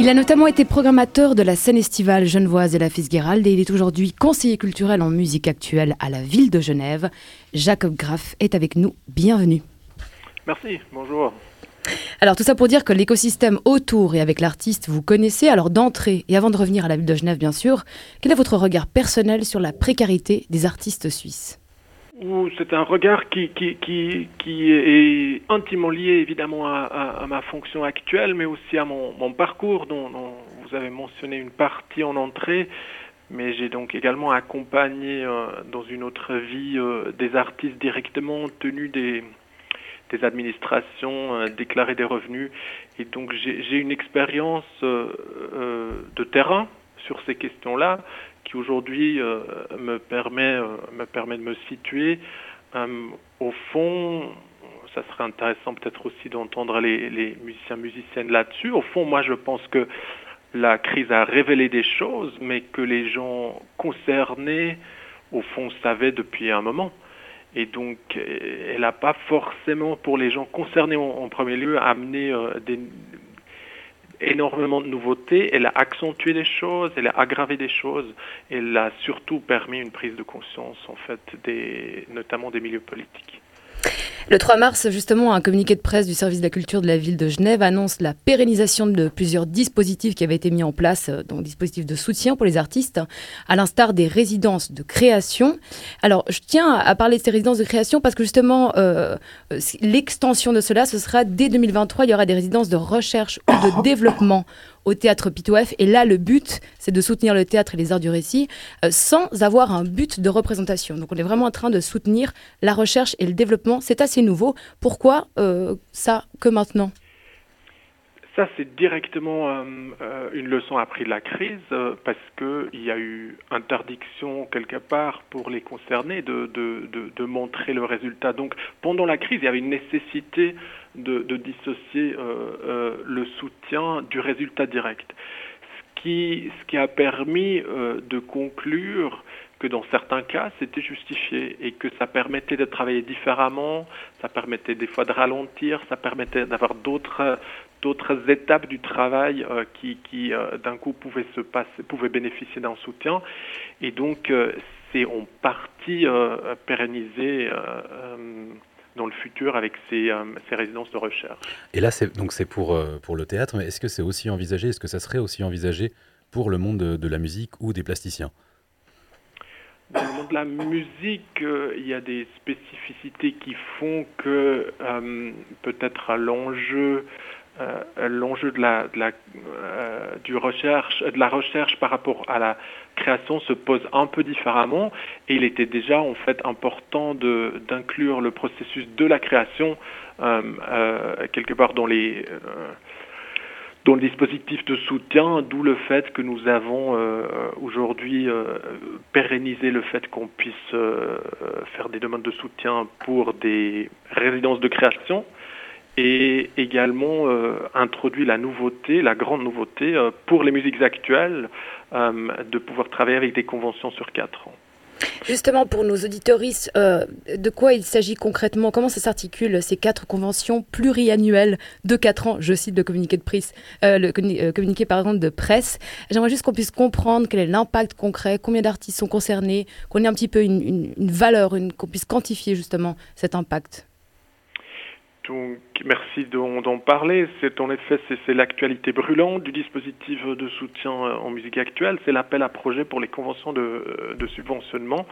Il a notamment été programmateur de la scène estivale genevoise et la Fitzgerald et il est aujourd'hui conseiller culturel en musique actuelle à la ville de Genève. Jacob Graff est avec nous. Bienvenue. Merci, bonjour. Alors tout ça pour dire que l'écosystème autour et avec l'artiste, vous connaissez. Alors d'entrée, et avant de revenir à la ville de Genève bien sûr, quel est votre regard personnel sur la précarité des artistes suisses? C'est un regard qui, qui, est intimement lié évidemment à, ma fonction actuelle, mais aussi à mon, parcours dont, vous avez mentionné une partie en entrée. Mais j'ai donc également accompagné euh, dans une autre vie euh, des artistes directement tenus des, administrations, euh, déclarer des revenus. Et donc j'ai une expérience euh, de terrain sur ces questions-là aujourd'hui me permet me permet de me situer. au fond, ça serait intéressant peut-être aussi d'entendre les, musiciens musiciennes là-dessus. Au fond, moi je pense que la crise a révélé des choses, mais que les gens concernés, au fond, savaient depuis un moment. Et donc, euh, elle n'a pas forcément, pour les gens concernés en, premier lieu, amené euh, des, énormément de nouveautés. Elle a accentué des choses, elle a aggravé des choses. Elle a surtout permis une prise de conscience, en fait, notamment des milieux politiques. Le 3 mars, justement, un communiqué de presse du service de la culture de la ville de Genève annonce la pérennisation de plusieurs dispositifs qui avaient été mis en place, euh, donc dispositifs de soutien pour les artistes, à l'instar des résidences de création. Alors, je tiens à parler de ces résidences de création parce que justement, euh, l'extension de cela, ce sera dès 2023, il y aura des résidences de recherche ou de développement au théâtre Pitouef. Et là, le but, c'est de soutenir le théâtre et les arts du récit euh, sans avoir un but de représentation. Donc on est vraiment en train de soutenir la recherche et le développement. C'est assez nouveau. Pourquoi euh, ça que maintenant? Ça, c'est directement euh, une leçon apprise de la crise parce qu'il y a eu interdiction quelque part pour les concernés de, de, de, montrer le résultat. Donc pendant la crise, il y avait une nécessité de, dissocier euh, euh, le soutien du résultat direct. Ce qui, ce qui a permis euh, de conclure que dans certains cas, c'était justifié et que ça permettait de travailler différemment, ça permettait des fois de ralentir, ça permettait d'avoir d'autres d'autres étapes du travail qui, qui d'un coup pouvaient se passer, pouvaient bénéficier d'un soutien. Et donc, c'est en partie pérennisé dans le futur avec ces, euh, ces, résidences de recherche. Et là, c'est donc c'est pour, euh, pour le théâtre, mais est-ce que c'est aussi envisagé, est-ce que ça serait aussi envisagé pour le monde de, la musique ou des plasticiens? Dans le monde de la musique, euh, il y a des spécificités qui font que peut-être l'enjeu euh, l'enjeu de la, euh, du recherche, de la recherche par rapport à la création se pose un peu différemment et il était déjà en fait important d'inclure le processus de la création euh, quelque part dans les dans le dispositif de soutien, d'où le fait que nous avons aujourd'hui pérennisé le fait qu'on puisse faire des demandes de soutien pour des résidences de création et également euh, introduit la nouveauté, la grande nouveauté euh, pour les musiques actuelles, euh, de pouvoir travailler avec des conventions sur quatre ans. Justement, pour nos auditoristes, de quoi il s'agit concrètement? Comment ça s'articule, ces quatre conventions pluriannuelles de quatre ans? Je cite le communiqué de, presse, le communiqué presse. J'aimerais juste qu'on puisse comprendre quel est l'impact concret, combien d'artistes sont concernés, qu'on ait un petit peu une valeur, qu'on puisse quantifier justement cet impact. Donc, merci d'en parler. C'est en effet c'est l'actualité brûlante du dispositif de soutien euh, en musique actuelle. C'est l'appel à projet pour les conventions de, euh, de, subventionnement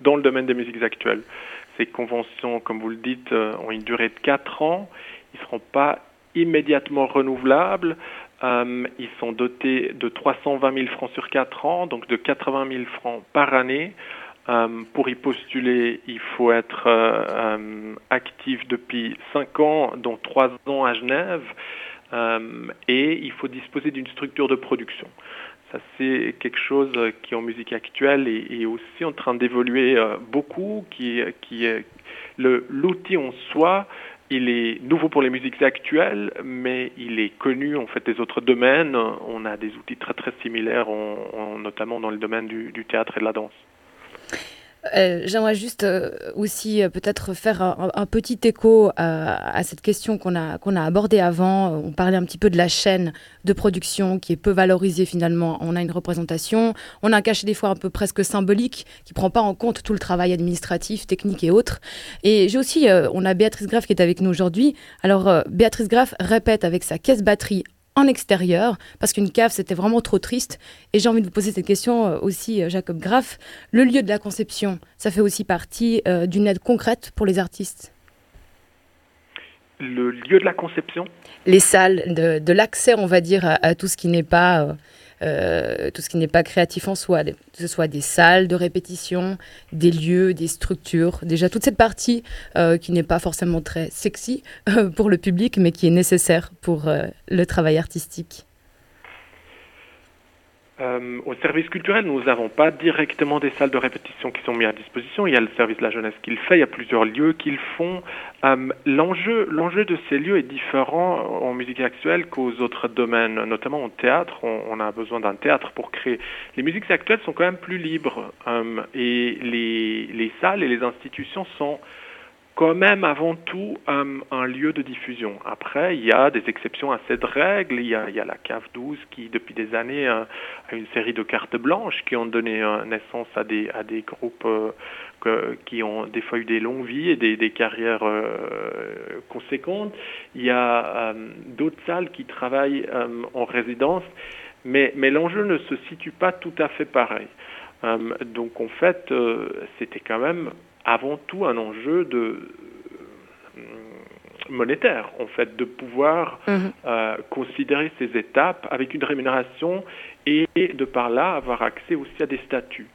dans le domaine des musiques actuelles. Ces conventions, comme vous le dites, euh, ont une durée de 4 ans. Ils ne seront pas immédiatement renouvelables. ils sont dotés de 320 000 francs sur 4 ans, donc de 80 000 francs par année. Euh, pour y postuler, il faut être euh, euh, actif depuis 5 ans, dont 3 ans à Genève, et il faut disposer d'une structure de production. Ça, c'est quelque chose qui, en musique actuelle, est, aussi en train d'évoluer beaucoup, qui, qui l'outil en soi, il est nouveau pour les musiques actuelles, mais il est connu en fait des autres domaines. On a des outils très très similaires, notamment dans le domaine du théâtre et de la danse. Euh, j'aimerais juste euh, aussi euh, peut-être faire un, petit écho à, cette question qu'on a, a abordée avant. On parlait un petit peu de la chaîne de production qui est peu valorisée finalement. On a une représentation, on a un cachet des fois un peu presque symbolique qui prend pas en compte tout le travail administratif, technique et autres. Et j'ai aussi, on a Béatrice Graff qui est avec nous aujourd'hui. Alors Béatrice Graff répète avec sa caisse batterie en extérieur, parce qu'une cave, c'était vraiment trop triste. Et j'ai envie de vous poser cette question euh, aussi, euh, Jacob Graff. Le lieu de la conception, ça fait aussi partie euh, d'une aide concrète pour les artistes? Le lieu de la conception? Les salles, de, l'accès, on va dire, à tout ce qui n'est pas euh, tout ce qui n'est pas créatif en soi, que ce soit des salles de répétition, des lieux, des structures, déjà toute cette partie euh, qui n'est pas forcément très sexy euh, pour le public, mais qui est nécessaire pour le travail artistique. Euh, au service culturel, nous n'avons pas directement des salles de répétition qui sont mises à disposition. Il y a le service de la jeunesse qui le fait, il y a plusieurs lieux qui le font. Euh, l'enjeu, l'enjeu de ces lieux est différent en musique actuelle qu'aux autres domaines, notamment au théâtre. On, a besoin d'un théâtre pour créer. Les musiques actuelles sont quand même plus libres euh, et les salles et les institutions sont quand même avant tout un, lieu de diffusion. Après, il y a des exceptions à cette règle. Il y a, la CAF 12 qui, depuis des années, a une série de cartes blanches qui ont donné euh, naissance à des, groupes euh, qui ont des fois eu des longues vies et des, carrières euh, conséquentes. Il y a d'autres salles qui travaillent en résidence, mais l'enjeu ne se situe pas tout à fait pareil. donc en fait, c'était quand même avant tout un enjeu de euh, monétaire, en fait, de pouvoir mhm. euh, considérer ces étapes avec une rémunération et de par là avoir accès aussi à des statuts.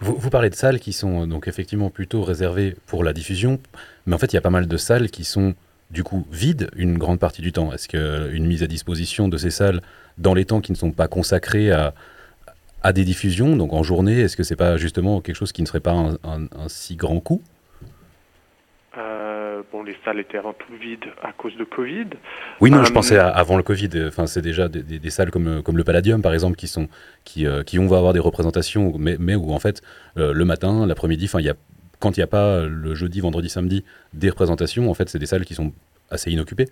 Vous, vous, parlez de salles qui sont donc effectivement plutôt réservées pour la diffusion, mais en fait il y a pas mal de salles qui sont du coup vides une grande partie du temps. Est-ce qu'une mise à disposition de ces salles dans les temps qui ne sont pas consacrés à, à des diffusions, donc en journée, est-ce que c'est pas justement quelque chose qui ne serait pas un, si grand coût euh, Bon, les salles étaient avant tout vides à cause de Covid. Oui, non, je euh, pensais avant le Covid. Enfin, c'est déjà des, salles comme, comme le Palladium, par exemple, qui sont qui, euh, qui on va avoir des représentations, mais, mais où en fait le matin, l'après-midi, enfin, il y a quand il n'y a pas le jeudi, vendredi, samedi des représentations, en fait, c'est des salles qui sont assez inoccupées.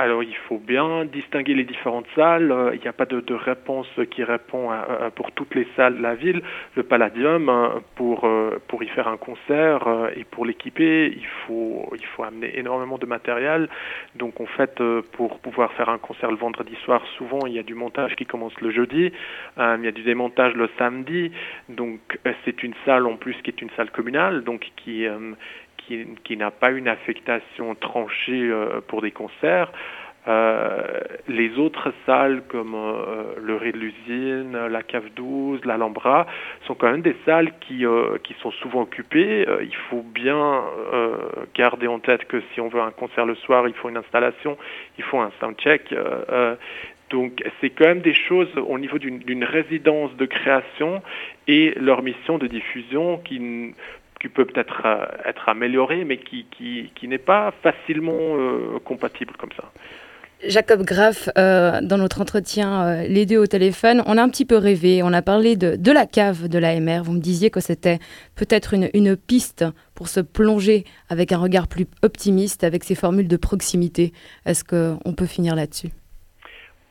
Alors il faut bien distinguer les différentes salles. Euh, il n'y a pas de, réponse qui répond pour toutes les salles de la ville. Le Palladium, hein, pour, euh, pour y faire un concert euh, et pour l'équiper, il faut, il faut amener énormément de matériel. Donc en fait, pour pouvoir faire un concert le vendredi soir, souvent il y a du montage qui commence le jeudi, il y a du démontage le samedi. Donc c'est une salle en plus qui est une salle communale, donc qui qui, n'a pas une affectation tranchée euh, pour des concerts. Euh, les autres salles comme euh, le Ré de l'usine, la Cave 12, l'Alhambra sont quand même des salles qui, qui sont souvent occupées. il faut bien garder en tête que si on veut un concert le soir, il faut une installation, il faut un soundcheck. donc c'est quand même des choses au niveau d'une résidence de création et leur mission de diffusion qui qui peut peut-être euh, être amélioré, mais qui, qui, qui n'est pas facilement euh, compatible comme ça. Jacob Graff, euh, dans notre entretien, les deux au téléphone, on a un petit peu rêvé. On a parlé de, la cave de l'AMR. Vous me disiez que c'était peut-être une, une, piste pour se plonger avec un regard plus optimiste, avec ces formules de proximité. Est-ce qu'on peut finir là-dessus?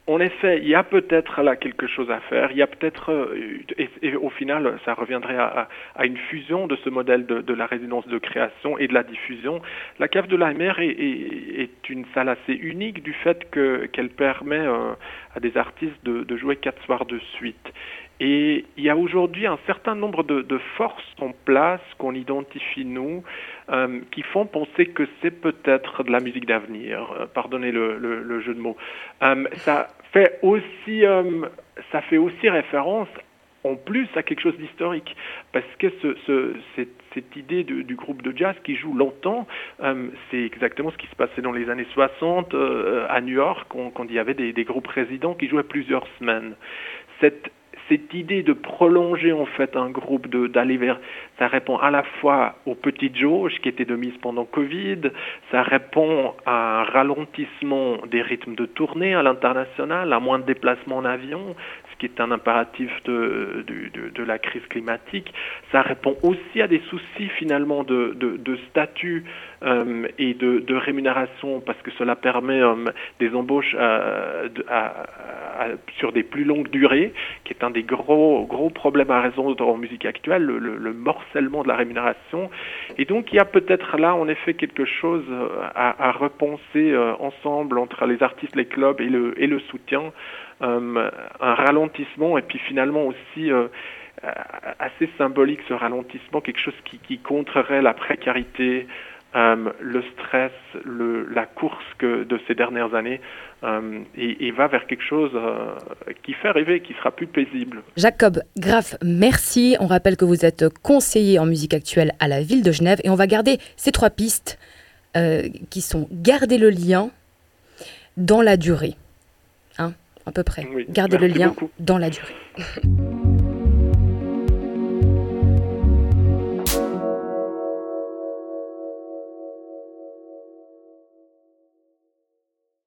En effet, il y a peut-être là quelque chose à faire. Il y a peut-être, euh, et, au final, ça reviendrait à, une fusion de ce modèle de, la résidence de création et de la diffusion. La cave de la mer est, une salle assez unique du fait qu'elle permet euh, à des artistes de, jouer quatre soirs de suite. Et il y a aujourd'hui un certain nombre de, de forces en place qu'on identifie nous, euh, qui font penser que c'est peut-être de la musique d'avenir. Euh, pardonnez le, le, le, jeu de mots. Euh, ça fait aussi, euh, ça fait aussi référence en plus à quelque chose d'historique, parce que ce, ce, cette, cette, idée du groupe de jazz qui joue longtemps, euh, c'est exactement ce qui se passait dans les années 60 euh, à New York, quand, quand il y avait des, des, groupes résidents qui jouaient plusieurs semaines. Cette cette idée de prolonger en fait un groupe, d'aller vers, ça répond à la fois aux petites jauges qui étaient de mise pendant Covid, ça répond à un ralentissement des rythmes de tournée à l'international, à moins de déplacements en avion, ce qui est un impératif de, la crise climatique. Ça répond aussi à des soucis finalement de, statut euh, et de, rémunération parce que cela permet euh, des embauches euh, sur des plus longues durées, qui est un des gros, gros problèmes à résoudre en musique actuelle, le, le, morcellement de la rémunération. Et donc il y a peut-être là en effet quelque chose à, à repenser ensemble entre les artistes, les clubs et le, soutien, un ralentissement et puis finalement aussi assez symbolique ce ralentissement, quelque chose qui contrerait la précarité, euh, le stress, le, la course que de ces dernières années, euh, et, va vers quelque chose euh, qui fait rêver, qui sera plus paisible. Jacob Graff, merci. On rappelle que vous êtes conseiller en musique actuelle à la ville de Genève, et on va garder ces trois pistes qui sont garder le lien dans la durée, hein, à peu près. garder le lien dans la durée.